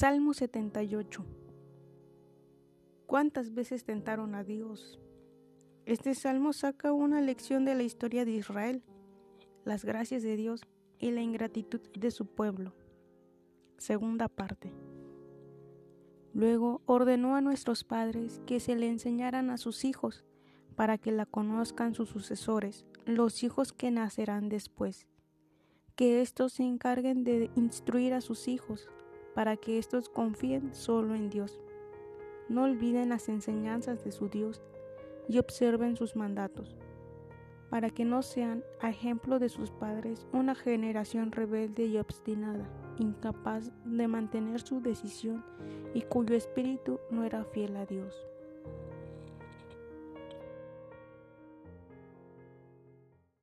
Salmo 78 ¿Cuántas veces tentaron a Dios? Este salmo saca una lección de la historia de Israel, las gracias de Dios y la ingratitud de su pueblo. Segunda parte. Luego ordenó a nuestros padres que se le enseñaran a sus hijos, para que la conozcan sus sucesores, los hijos que nacerán después, que éstos se encarguen de instruir a sus hijos, para que éstos confíen solo en Dios. No olviden las enseñanzas de su Dios y observen sus mandatos, para que no sean, a ejemplo de sus padres, una generación rebelde y obstinada, incapaz de mantener su decisión y cuyo espíritu no era fiel a Dios.